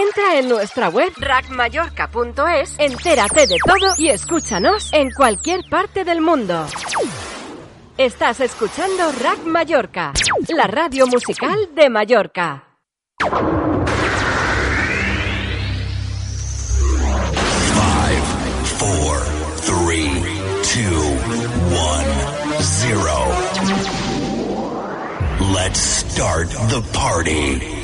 Entra en nuestra web rackmallorca.es, entérate de todo y escúchanos en cualquier parte del mundo. Estás escuchando Rack Mallorca, la radio musical de Mallorca. Five, four, three, two, one, zero. Let's start the party.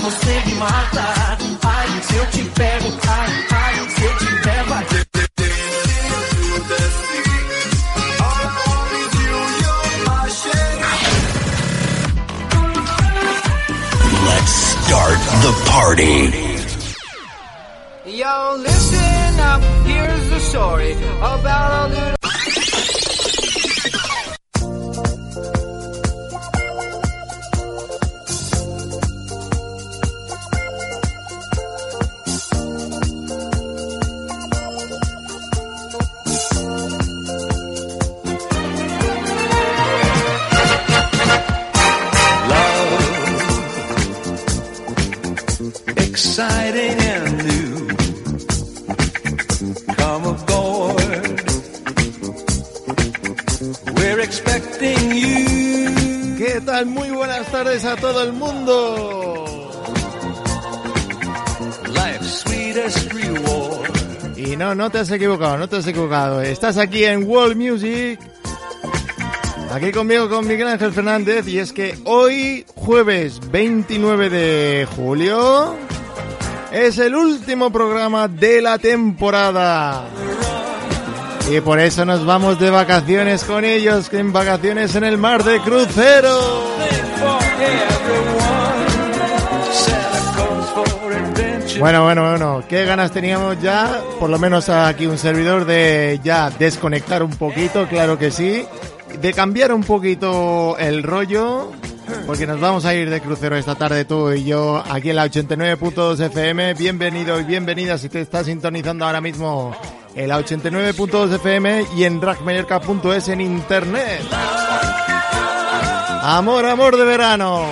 Você me mata. Ai, se eu te pego, ai, ai, se eu te pego, ai. Let's start the party. Yo, listen up, here's the story about a little. Exciting and new. Come aboard. We're expecting you. ¿Qué tal? Muy buenas tardes a todo el mundo. Life's sweetest reward. Y no, no te has equivocado, no te has equivocado. Estás aquí en World Music. Aquí conmigo con Miguel Ángel Fernández y es que hoy, jueves 29 de julio, es el último programa de la temporada. Y por eso nos vamos de vacaciones con ellos, en vacaciones en el mar de crucero. Bueno, bueno, bueno, qué ganas teníamos ya, por lo menos aquí un servidor de ya desconectar un poquito, claro que sí, de cambiar un poquito el rollo, porque nos vamos a ir de crucero esta tarde tú y yo aquí en la 89.2 FM. Bienvenido y bienvenida si te estás sintonizando ahora mismo en la 89.2 FM y en rackmallorca.es en internet. Amor, amor de verano.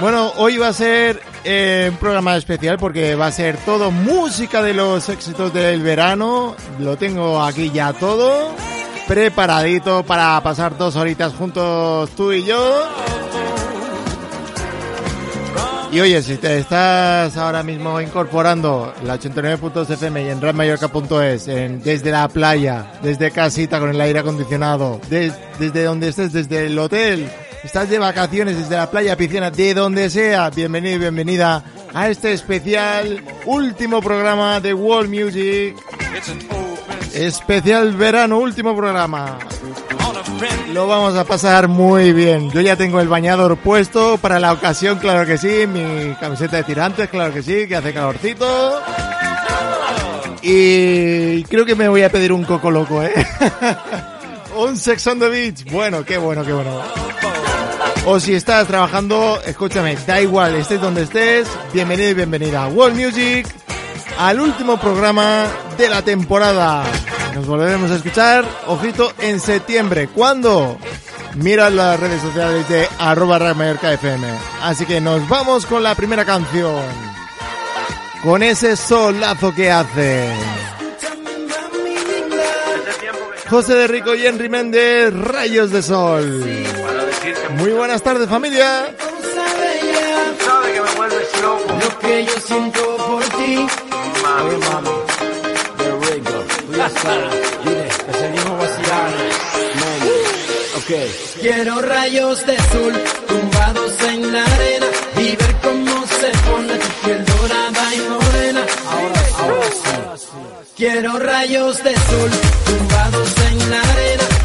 Bueno, hoy va a ser eh, un programa especial porque va a ser todo música de los éxitos del verano. Lo tengo aquí ya todo preparadito para pasar dos horitas juntos tú y yo. Y oye, si te estás ahora mismo incorporando la 89.2 FM y en radmallorca.es, desde la playa, desde casita con el aire acondicionado, des- desde donde estés, desde el hotel, estás de vacaciones, desde la playa, piscina, de donde sea, bienvenido y bienvenida a este especial último programa de World Music, especial verano, último programa. Lo vamos a pasar muy bien. Yo ya tengo el bañador puesto para la ocasión, claro que sí. Mi camiseta de tirantes, claro que sí, que hace calorcito. Y creo que me voy a pedir un coco loco, ¿eh? un sex on the beach. Bueno, qué bueno, qué bueno. O si estás trabajando, escúchame, da igual, estés donde estés, bienvenido y bienvenida a World Music, al último programa de la temporada. Nos volveremos a escuchar, ojito, en septiembre. ¿Cuándo? Mira las redes sociales de arroba FM. Así que nos vamos con la primera canción. Con ese solazo que hace. José de Rico y Henry Méndez, Rayos de Sol. Muy buenas tardes familia. Lo que yo siento por ti. Mami, seguimos vacilando. Ok. Quiero rayos de sol tumbados en la arena y ver cómo se pone tu piel dorada y morena. Ahora, ahora sí. Quiero rayos de sol tumbados en la arena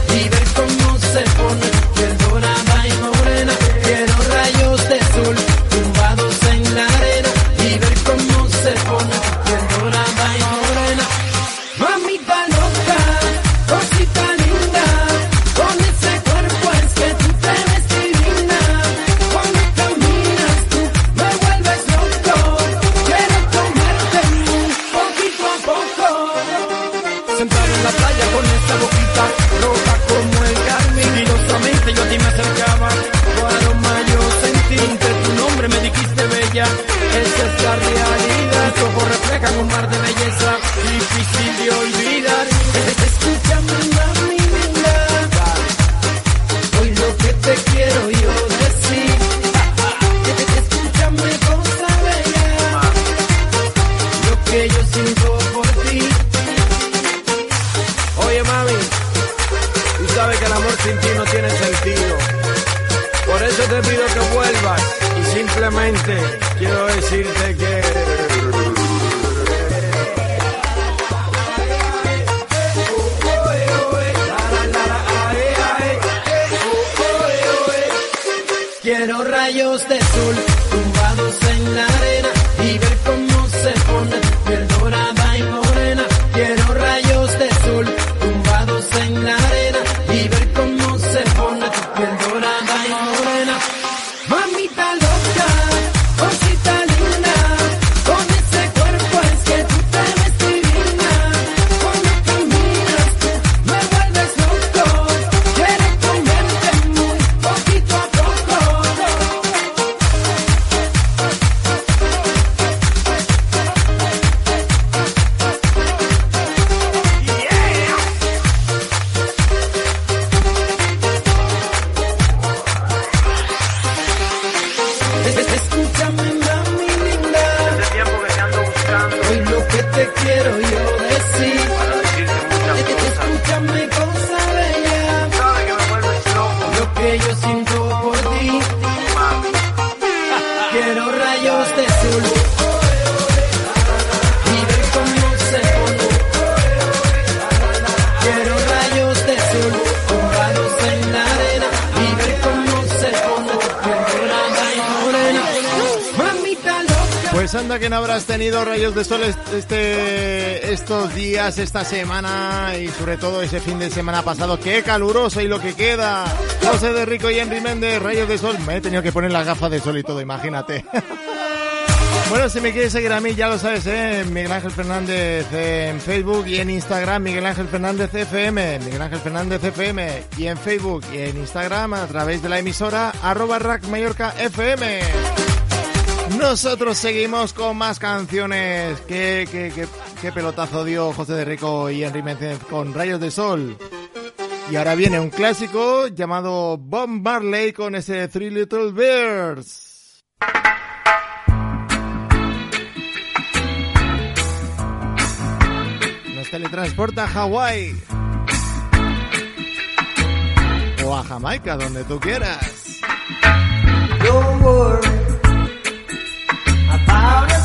que no habrás tenido rayos de sol est- este, estos días, esta semana y sobre todo ese fin de semana pasado. ¡Qué caluroso y lo que queda! José de Rico y Henry Méndez, rayos de sol. Me he tenido que poner las gafas de sol y todo, imagínate. Bueno, si me quieres seguir a mí, ya lo sabes, ¿eh? Miguel Ángel Fernández en Facebook y en Instagram, Miguel Ángel Fernández FM, Miguel Ángel Fernández FM y en Facebook y en Instagram a través de la emisora arroba Rack Mallorca FM. Nosotros seguimos con más canciones. ¿Qué, qué, qué, qué pelotazo dio José de Rico y Henry Méndez con Rayos de Sol? Y ahora viene un clásico llamado Bob Marley con ese Three Little Bears. Nos teletransporta a Hawái. O a Jamaica, donde tú quieras. Don't worry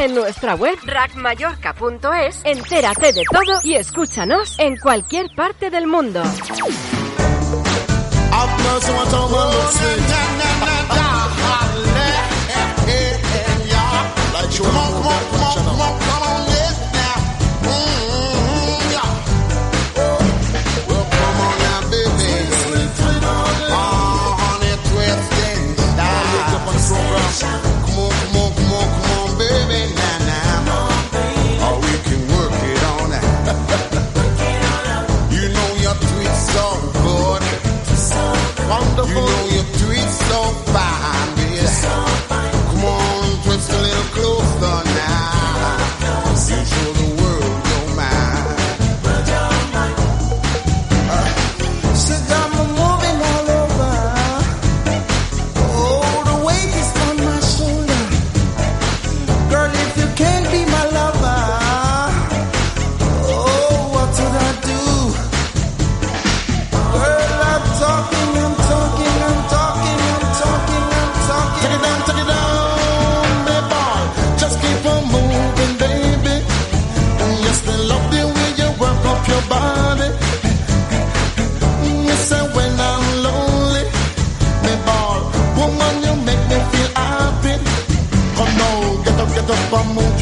En nuestra web rackmallorca.es, entérate de todo y escúchanos en cualquier parte del mundo.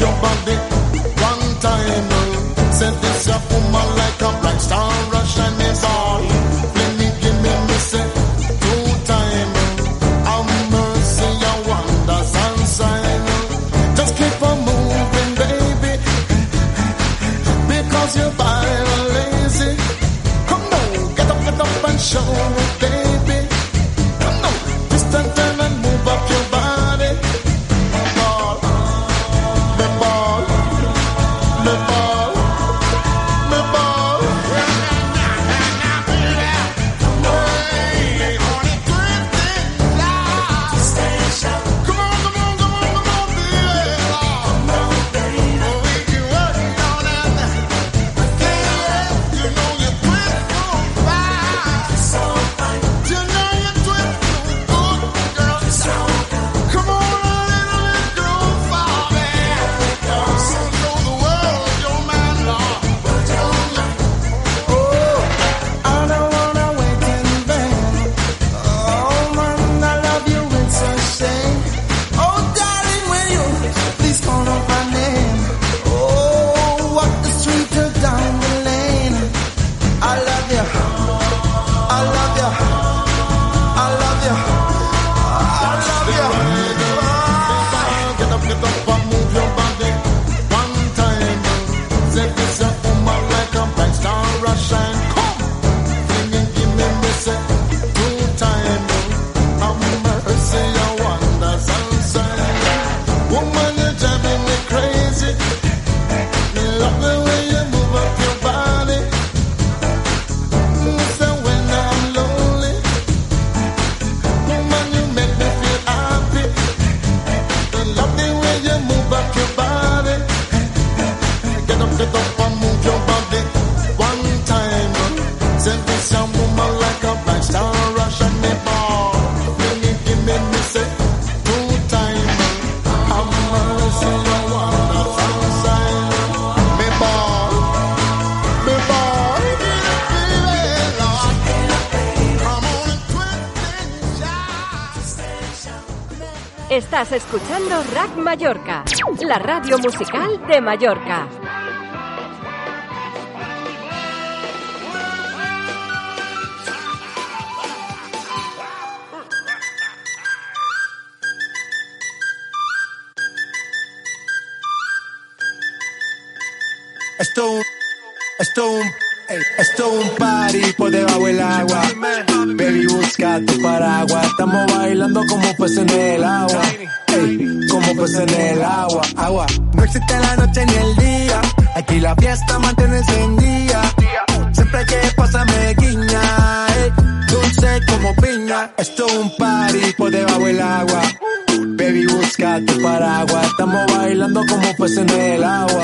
One time. Uh, said this up Estás escuchando Rack Mallorca, la radio musical de Mallorca. Esto es un party por debajo del agua. Baby, busca tu paraguas. Estamos bailando como peces en el agua. Como peces en el agua. Agua. No existe la noche ni el día. Aquí la fiesta mantiene encendida. Siempre que pasa me guiña. Dulce como piña. Esto es un party por debajo del agua. Baby, busca tu paraguas. Estamos bailando como peces en el agua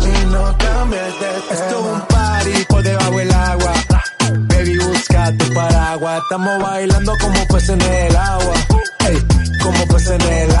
no cambies de tema. Esto es un party por debajo del agua. Baby, busca tu paraguas. Estamos bailando como peces en el agua. Ey, como peces en el agua,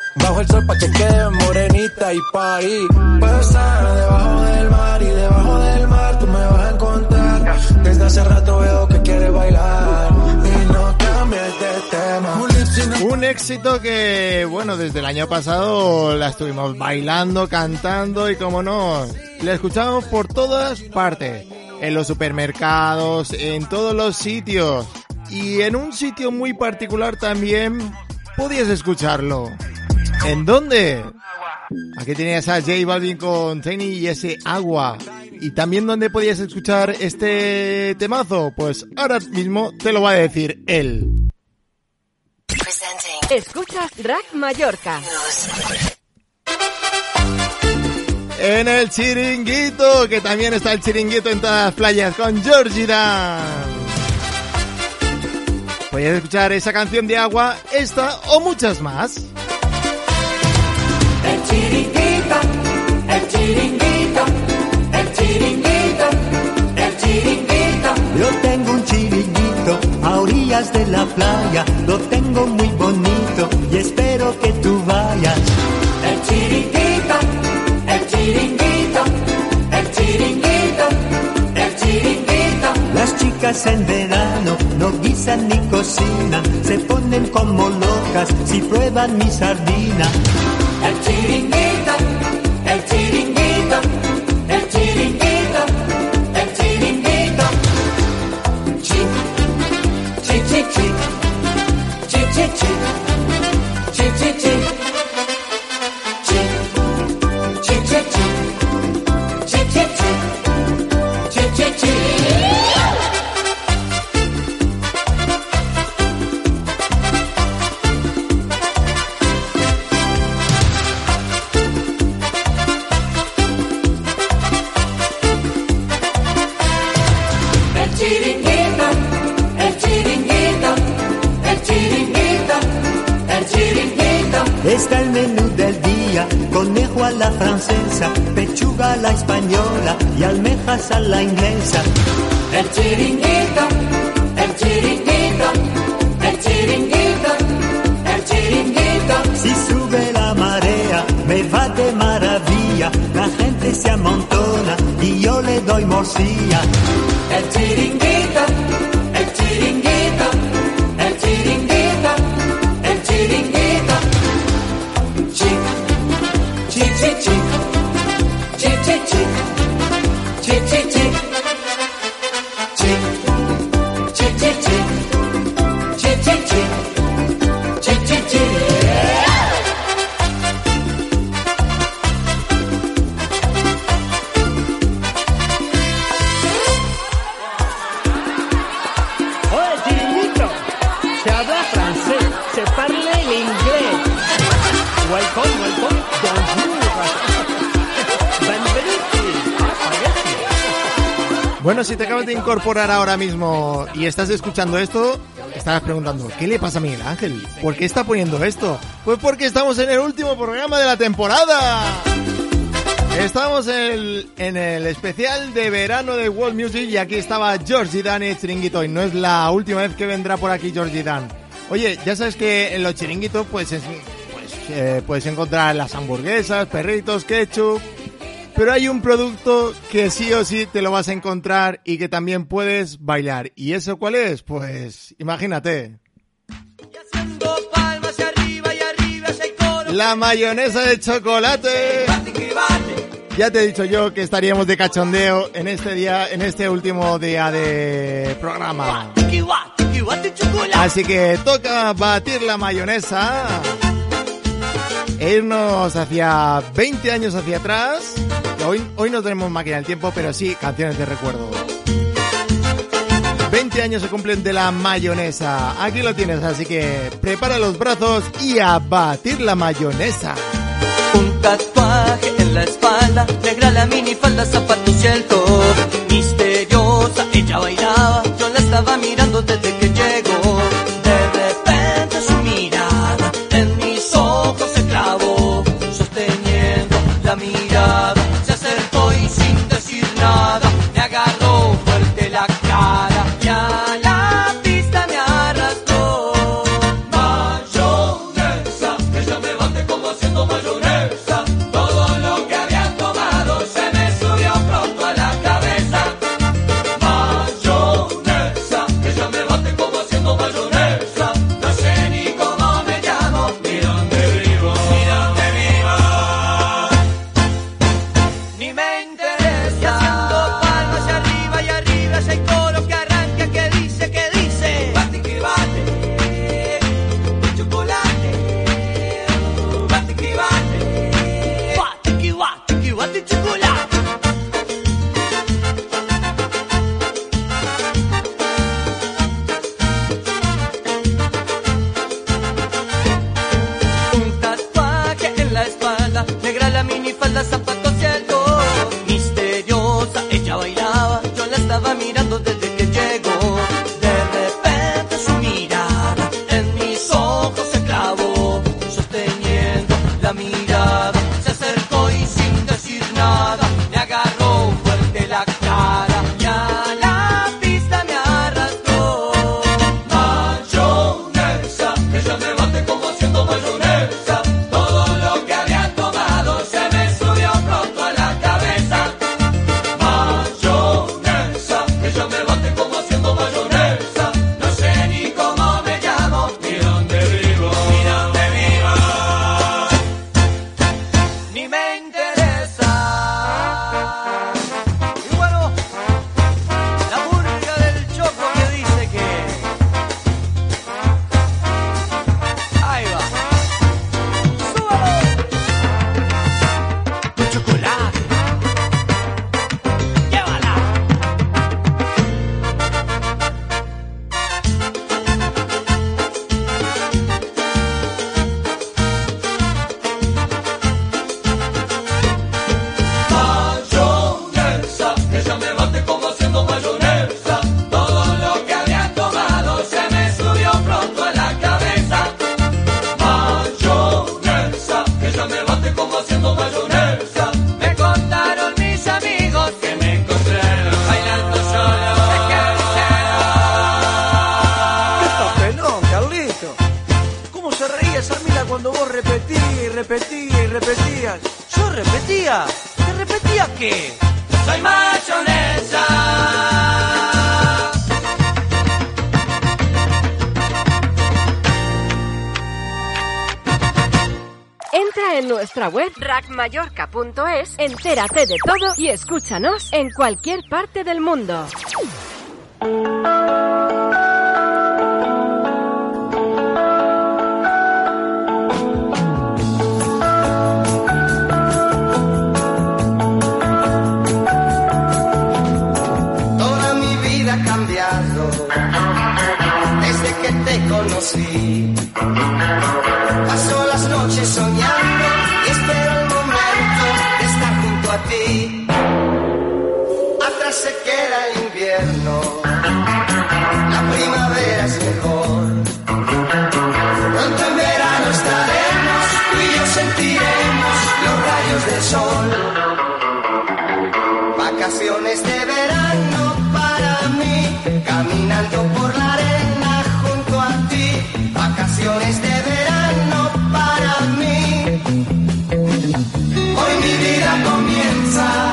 Bajo el sol pa' que quede morenita y pa' ahí. Pasa debajo del mar y debajo del mar tú me vas a encontrar. Desde hace rato veo que quieres bailar y no cambies de tema. Un éxito que, bueno, desde el año pasado la estuvimos bailando, cantando y como no, la escuchamos por todas partes. En los supermercados, en todos los sitios. Y en un sitio muy particular también podías escucharlo. ¿En dónde? Aquí tenías a J Balvin con Tiny y ese agua. Y también dónde podías escuchar este temazo. Pues ahora mismo te lo va a decir él. Escuchas Rack Mallorca. En el chiringuito, que también está el chiringuito en todas las playas con Georgie Dan. Podías escuchar esa canción de agua, esta o muchas más. El chiringuito, el chiringuito, el chiringuito, el chiringuito. Yo tengo un chiringuito a orillas de la playa, lo tengo muy bonito y espero que tú vayas. El chiringuito, el chiringuito, el chiringuito, el chiringuito. Las chicas en verano no guisan ni cocinan, se ponen como locas si prueban mi sardina. El chiringuito, el chiringuito, el chiringuito, el chiringuito. Chi, chi, chi, chi, chi, chi, chi, Welcome, welcome, bonjour. Bueno, si te acabas de incorporar ahora mismo y estás escuchando esto, estarás preguntando, ¿qué le pasa a Miguel Ángel? ¿Por qué está poniendo esto? Pues porque estamos en el último programa de la temporada. Estamos en el, en especial de verano de World Music y aquí estaba Georgie Dan y Chiringuito y no es la última vez que vendrá por aquí Georgie Dan. Oye, ya sabes que en los chiringuitos pues, es- eh, puedes encontrar las hamburguesas, perritos, ketchup. Pero hay un producto que sí o sí te lo vas a encontrar y que también puedes bailar. ¿Y eso cuál es? Pues imagínate. La mayonesa de chocolate. Ya te he dicho yo que estaríamos de cachondeo en este día, en este último día de programa. Así que toca batir la mayonesa e irnos hacia 20 años hacia atrás. Hoy, hoy no tenemos máquina del tiempo, pero sí canciones de recuerdo. 20 años se cumplen de la mayonesa. Aquí lo tienes, así que prepara los brazos y a batir la mayonesa. Un tatuaje en la espalda, negra la minifalda, zapatos y el. Misteriosa, ella bailaba, yo la estaba mirando desde que radiomallorca.es, entérate de todo y escúchanos en cualquier parte del mundo. time.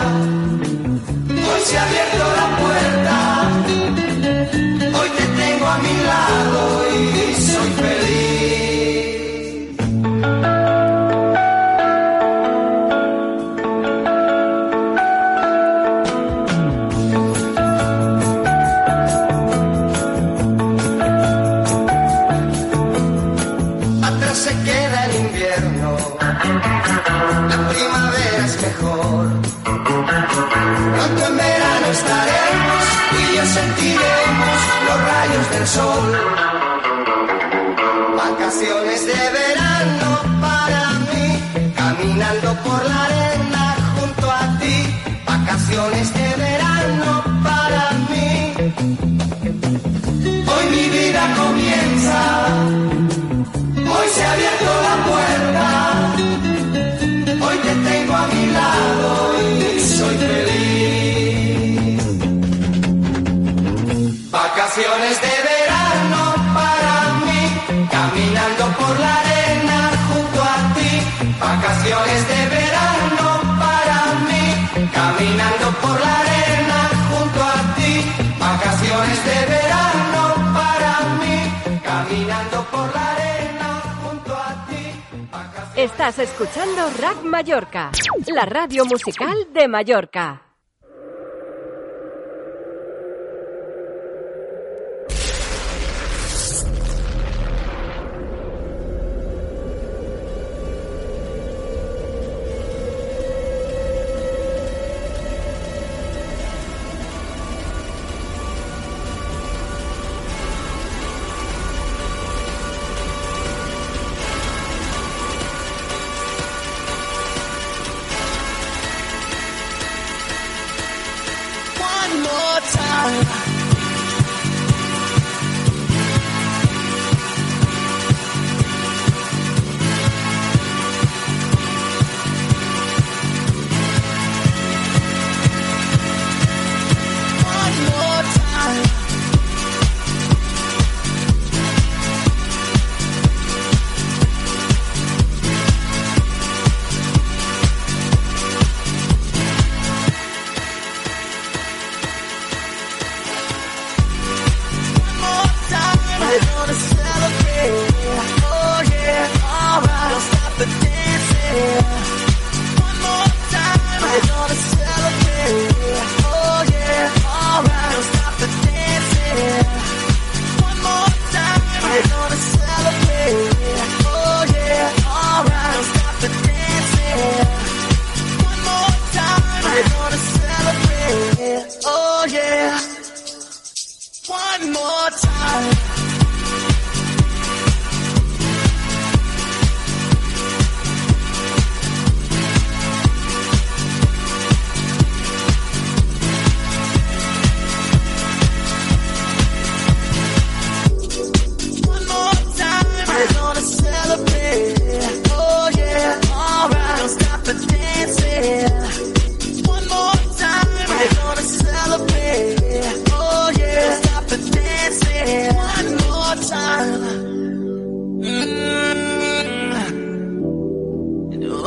Vida Estás escuchando Rack Mallorca, la radio musical de Mallorca.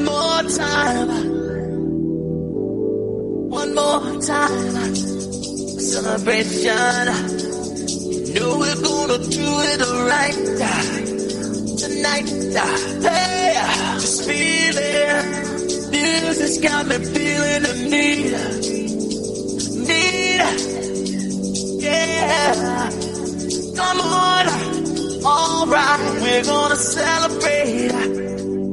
One more time. One more time. Celebration. You know we're gonna do it right tonight. Hey, just feel it. Music's got me feeling the need, need. Yeah, come on, alright. We're gonna celebrate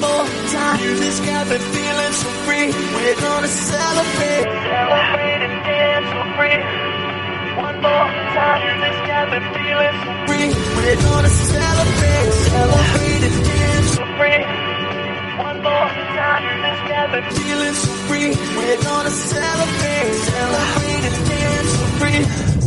One more time. Music's got me feeling so free. We're gonna celebrate, celebrate and dance so free. One more time. Music's got me feeling so free. We're gonna celebrate, celebrate and dance so free. One more time. Music's got me feeling so free. We're gonna celebrate, celebrate and dance so free.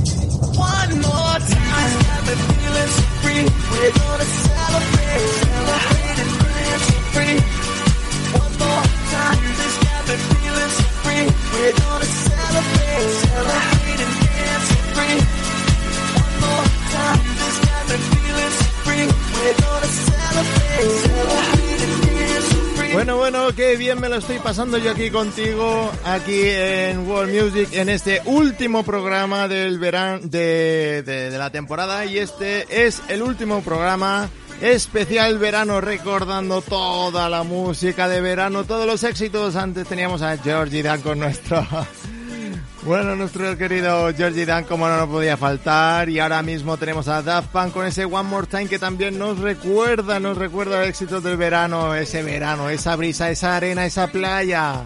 Lo estoy pasando yo aquí contigo, aquí en World Music, en este último programa del verano, de, de, la temporada, y este es el último programa especial verano, recordando toda la música de verano, todos los éxitos. Antes teníamos a Georgie Dan con nuestro, bueno, nuestro querido Georgie Dan, como no nos podía faltar, y ahora mismo tenemos a Daft Punk con ese One More Time que también nos recuerda, nos recuerda éxitos del verano, ese verano, esa brisa, esa arena, esa playa.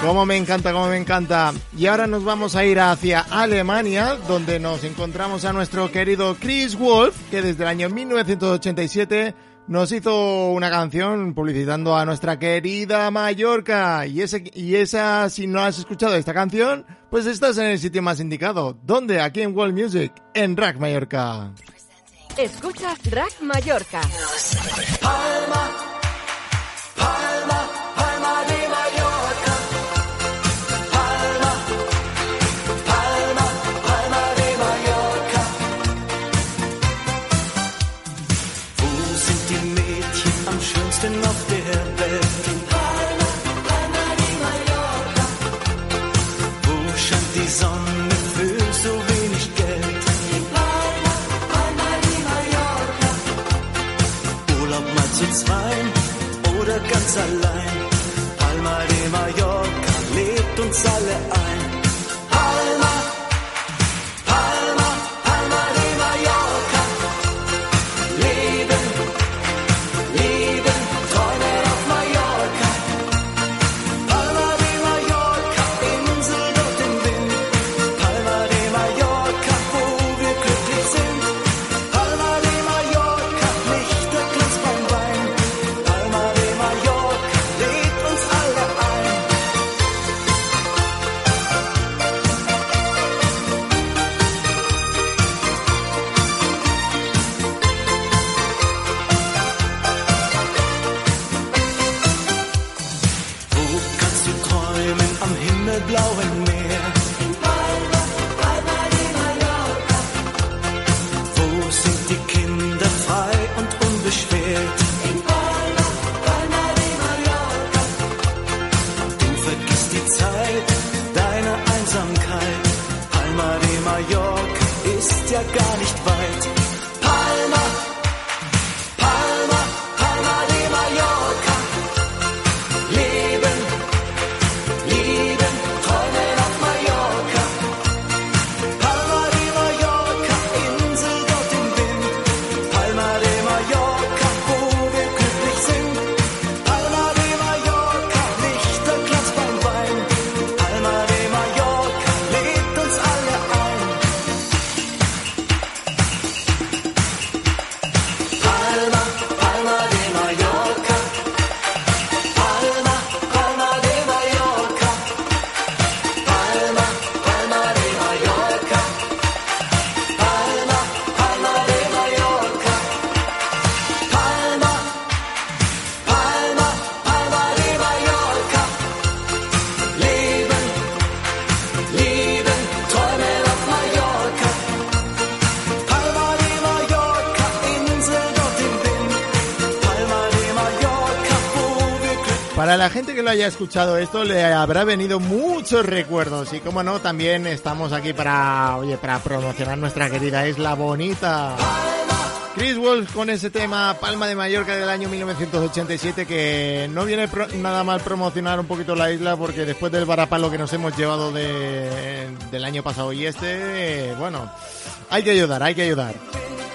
Como me encanta, como me encanta. Y ahora nos vamos a ir hacia Alemania, donde nos encontramos a nuestro querido Chris Wolf, que desde el año 1987 nos hizo una canción publicitando a nuestra querida Mallorca. Y, ese, y esa, si no has escuchado esta canción, pues estás en el sitio más indicado. ¿Dónde? Aquí en World Music, en Rack Mallorca. Escuchas Rack Mallorca. Palma, mal zu zweien oder ganz allein. Palma de Mallorca lädt uns alle ein. La gente que lo haya escuchado esto le habrá venido muchos recuerdos y como no también estamos aquí para oye para promocionar nuestra querida isla bonita. Chris Wolf con ese tema Palma de Mallorca del año 1987 que no viene pro- nada mal promocionar un poquito la isla porque después del varapalo que nos hemos llevado de, del año pasado y este, eh, bueno, hay que ayudar, hay que ayudar.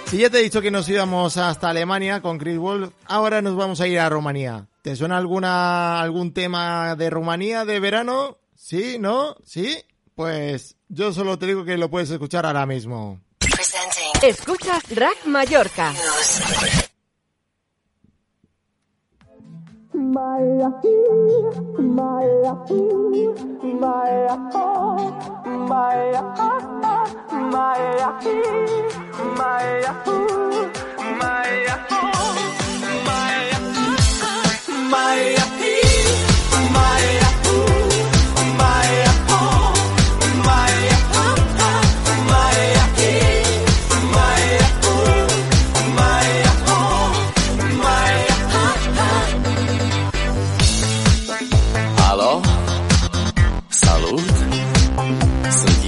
Si ya te he dicho que nos íbamos hasta Alemania con Chris Wolf, ahora nos vamos a ir a Rumanía. ¿Te suena alguna algún tema de Rumanía de verano? ¿Sí? ¿No? ¿Sí? Pues yo solo te digo que lo puedes escuchar ahora mismo. Escuchas Rack Mallorca. Mara, Mara, Mara, Mara, Mara, Mara, Mara, Mara, Maya, Maya, Maya.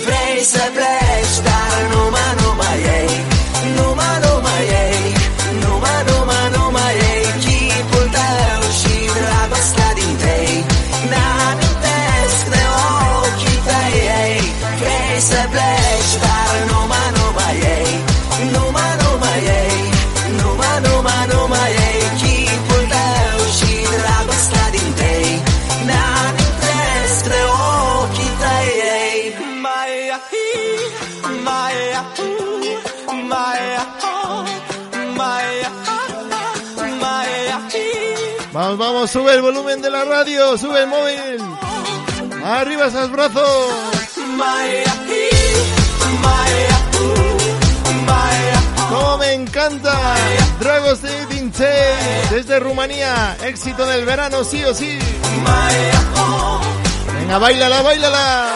Vrei să pleci Dar numai, numai ei Numai, numai ei Numai, numai, numai ei Vamos, vamos, sube el volumen de la radio, sube el móvil. Arriba esos brazos. ¡Cómo me encanta! Dragos de Vince desde Rumanía. Éxito del verano, sí o sí. Venga, bailala, bailala.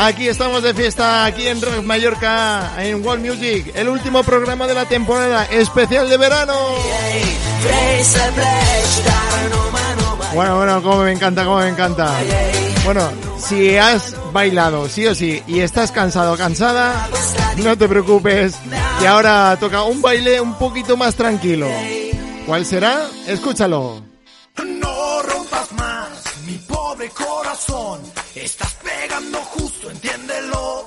Aquí estamos de fiesta, aquí en Rock Mallorca, en World Music, el último programa de la temporada, especial de verano. Bueno, bueno, como me encanta, como me encanta. Bueno, si has bailado, sí o sí, y estás cansado o cansada, no te preocupes, que ahora toca un baile un poquito más tranquilo. ¿Cuál será? Escúchalo. No rompas más, mi pobre corazón. Estás pegando justo, entiéndelo.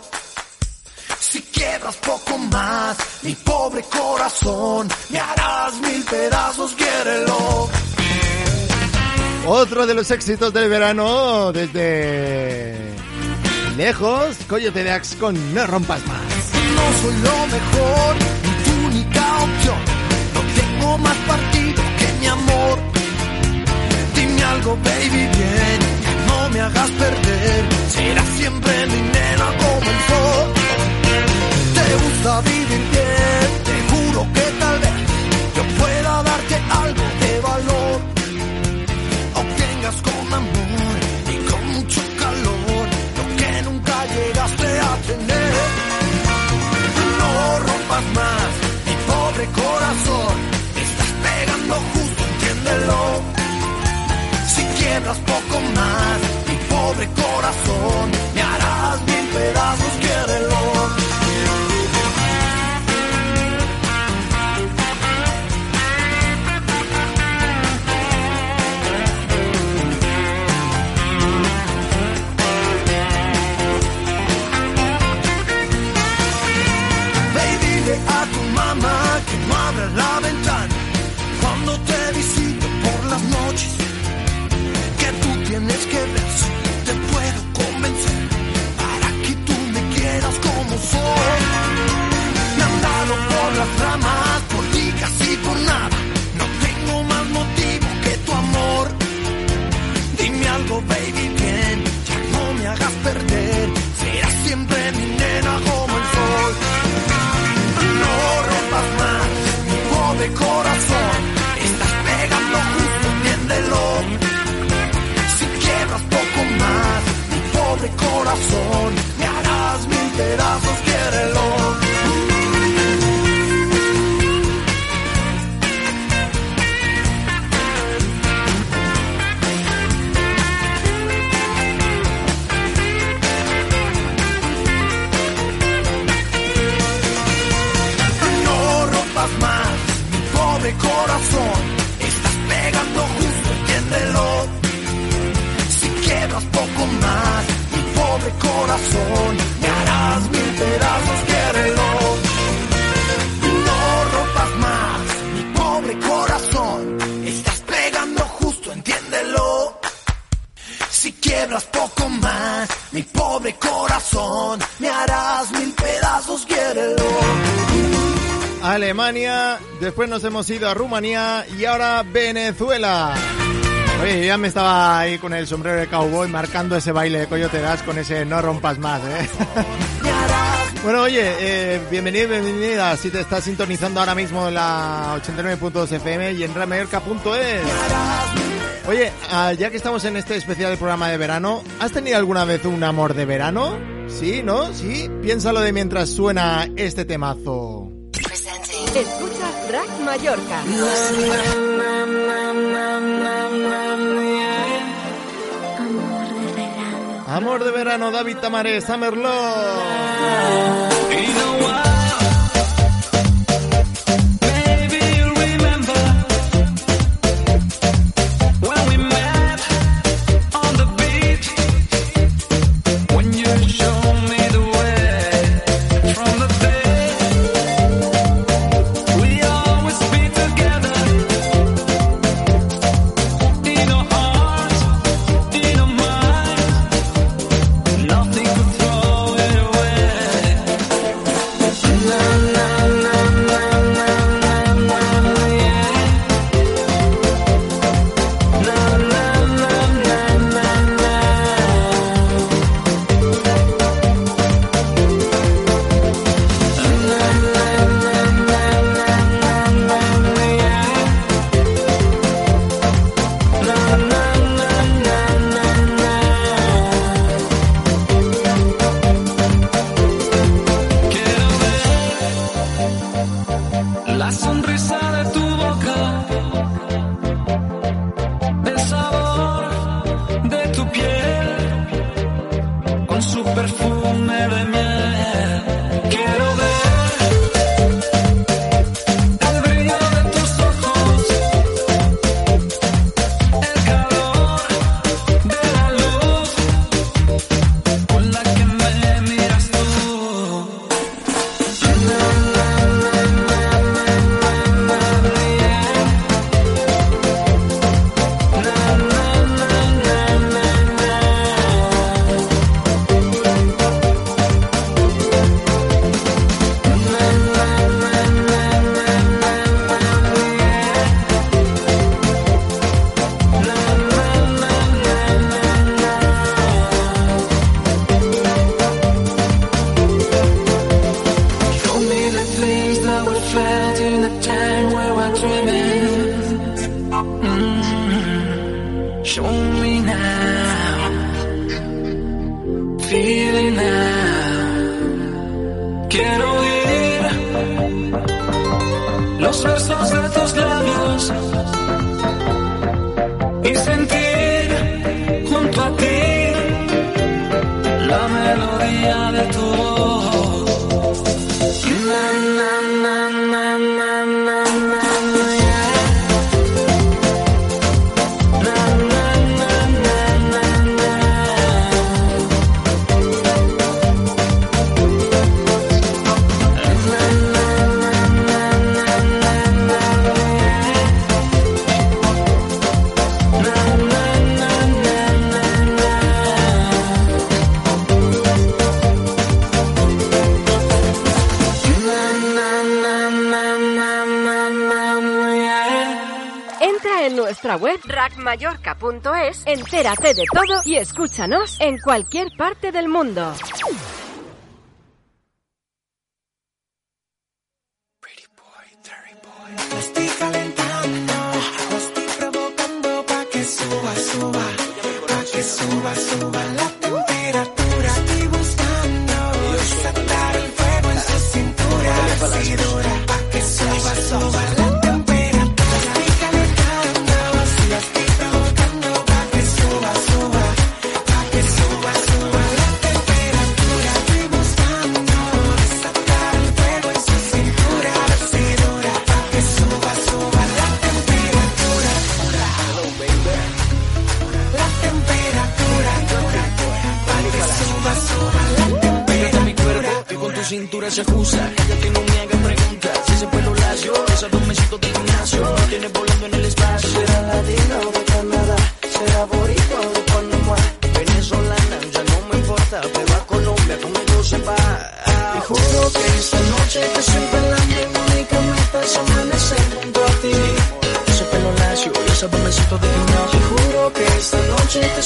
Si quiebras poco más, mi pobre corazón, me harás mil pedazos, quiérelo. Otro de los éxitos del verano desde lejos, Coyote Dax con No rompas más. No soy lo mejor, ni tu única opción. No tengo más partido que mi amor. Dime algo, baby, bien, me hagas perder. Serás siempre mi nena como el sol. Te gusta vivir bien, te juro que tal vez yo pueda darte algo Alemania, después nos hemos ido a Rumanía y ahora Venezuela. Oye, ya me estaba ahí con el sombrero de cowboy marcando ese baile de coyote das con ese no rompas más, ¿eh? Bueno, oye, eh, bienvenido, bienvenida. Si te estás sintonizando ahora mismo en la 89.2 FM y en radiomallorca.es. Oye, ah, ya que estamos en este especial programa de verano, ¿has tenido alguna vez un amor de verano? Sí, ¿no? Sí, piénsalo de mientras suena este temazo. Escucha Rack Mallorca. Amor de verano. Amor de verano, David Tamaré, Summerlove. nuestra web rackmallorca.es, entérate de todo y escúchanos en cualquier parte del mundo. cintura se acusa. Cállate y no me hagas preguntas. Ese pelo lacio, esos dos mesitos de gimnasio. Tiene volando en el espacio. Será latino de Canadá, será boricua de Panamá. Venezolana, ya no me importa, pero a Colombia conmigo se va. Te juro que esta noche te siempre la misma única meta es amanecer junto a ti. Ese pelo lacio, esos dos mesitos de gimnasio. Te juro que esta noche te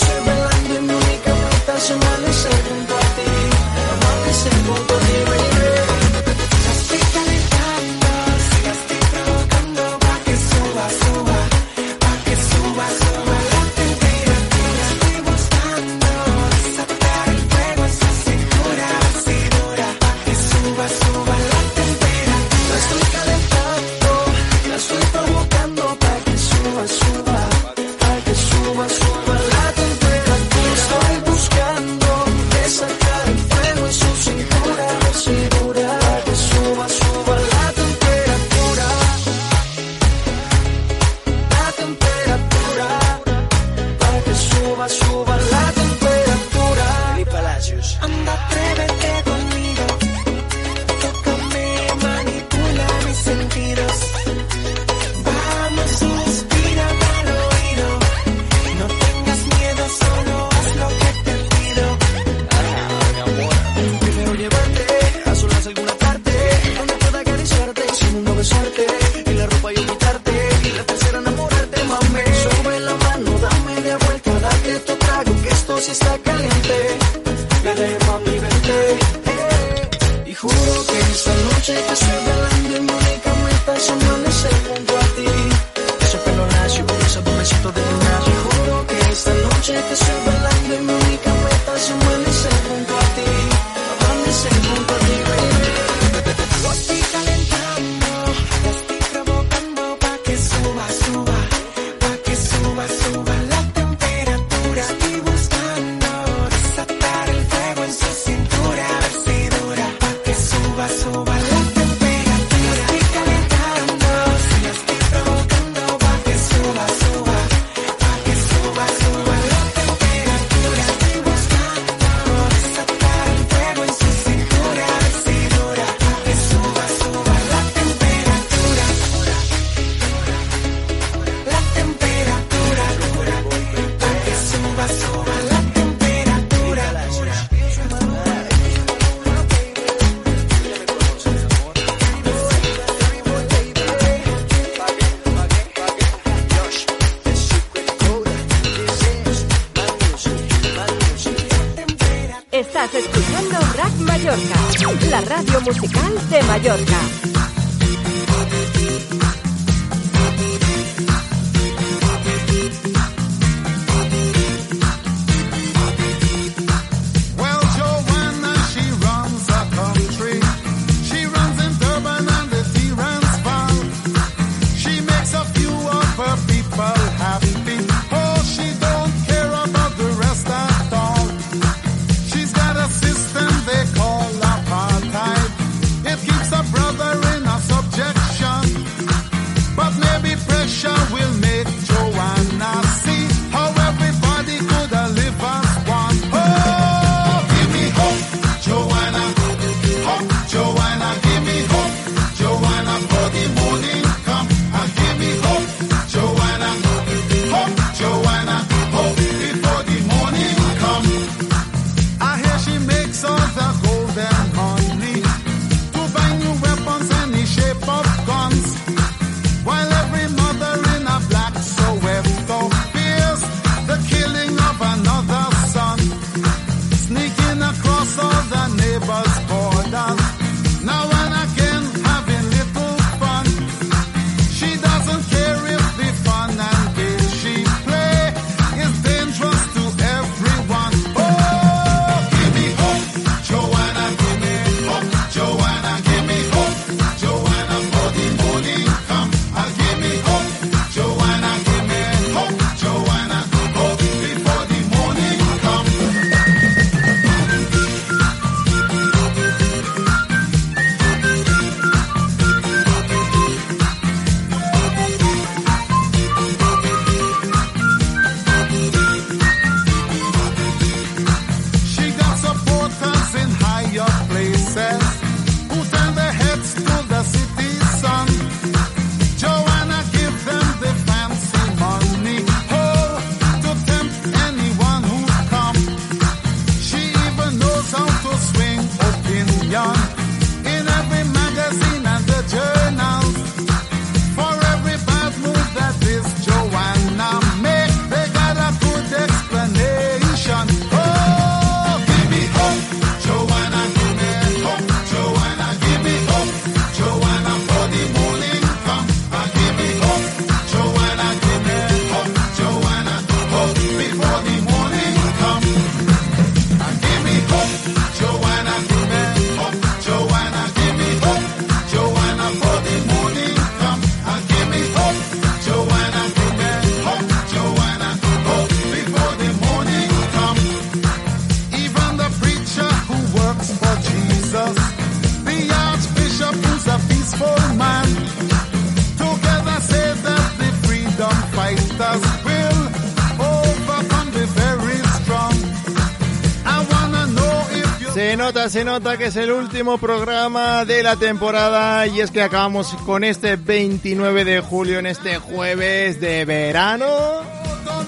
Se nota, se nota que es el último programa de la temporada y es que acabamos con este 29 de julio en este jueves de verano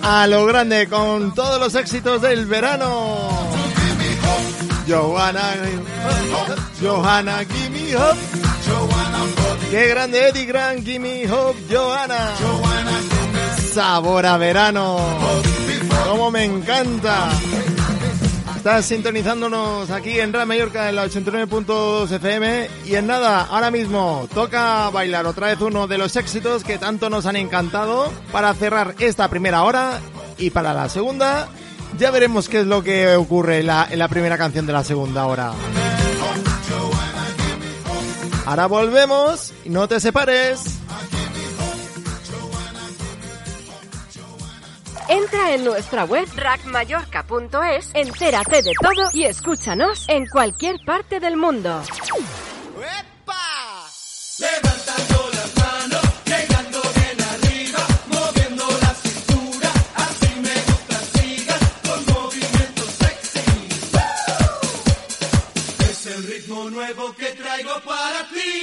a lo grande con todos los éxitos del verano. Johanna, Johanna, give me hope. Qué grande Eddie Grant, give me hope, Johanna. Sabor a verano. Como me encanta. Estás sintonizándonos aquí en Radio Mallorca en la 89.2 FM y en nada, ahora mismo toca bailar otra vez uno de los éxitos que tanto nos han encantado para cerrar esta primera hora y para la segunda ya veremos qué es lo que ocurre en la, en la primera canción de la segunda hora. Ahora volvemos no te separes. Entra en nuestra web rackmallorca.es, entérate de todo y escúchanos en cualquier parte del mundo. Levantando las manos, llegando bien arriba, moviendo la cintura, así me gusta, sigas con movimientos sexy. Es el ritmo nuevo que traigo para ti.